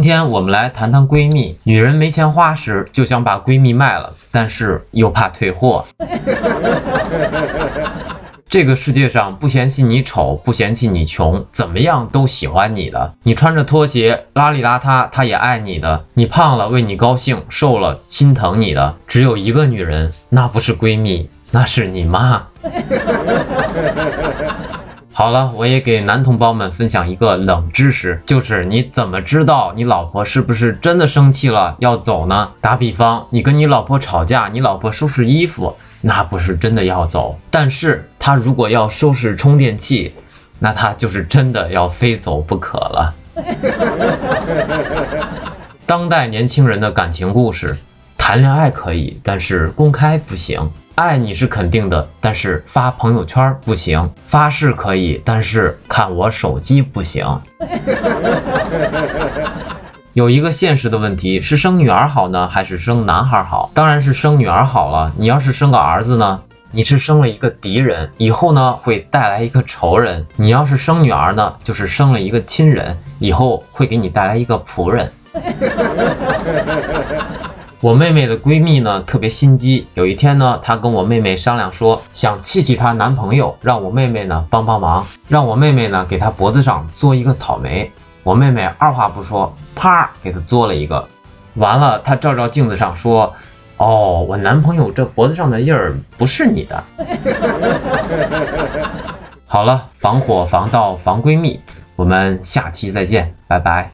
今天我们来谈谈闺蜜。女人没钱花时，就想把闺蜜卖了，但是又怕退货。这个世界上不嫌弃你丑，不嫌弃你穷，怎么样都喜欢你的。你穿着拖鞋邋里邋遢，他也爱你的。你胖了为你高兴，瘦了心疼你的。只有一个女人，那不是闺蜜，那是你妈。好了，我也给男同胞们分享一个冷知识，就是你怎么知道你老婆是不是真的生气了要走呢？打比方，你跟你老婆吵架，你老婆收拾衣服。那不是真的要走，但是她如果要收拾充电器，那她就是真的要非走不可了。当代年轻人的感情故事，谈恋爱可以，但是公开不行。爱你是肯定的，但是发朋友圈不行。发誓可以，但是看我手机不行。有一个现实的问题是生女儿好呢，还是生男孩好？当然是生女儿好了。你要是生个儿子呢，你是生了一个敌人，以后呢会带来一个仇人；你要是生女儿呢，就是生了一个亲人，以后会给你带来一个仆人。我妹妹的闺蜜呢特别心机，有一天呢，她跟我妹妹商量说，想气气她男朋友，让我妹妹呢帮帮忙，让我妹妹呢给她脖子上做一个草莓。我妹妹二话不说，啪给她做了一个，完了，她照照镜子上说：“哦，我男朋友这脖子上的印儿不是你的。” 好了，防火防盗防闺蜜，我们下期再见，拜拜。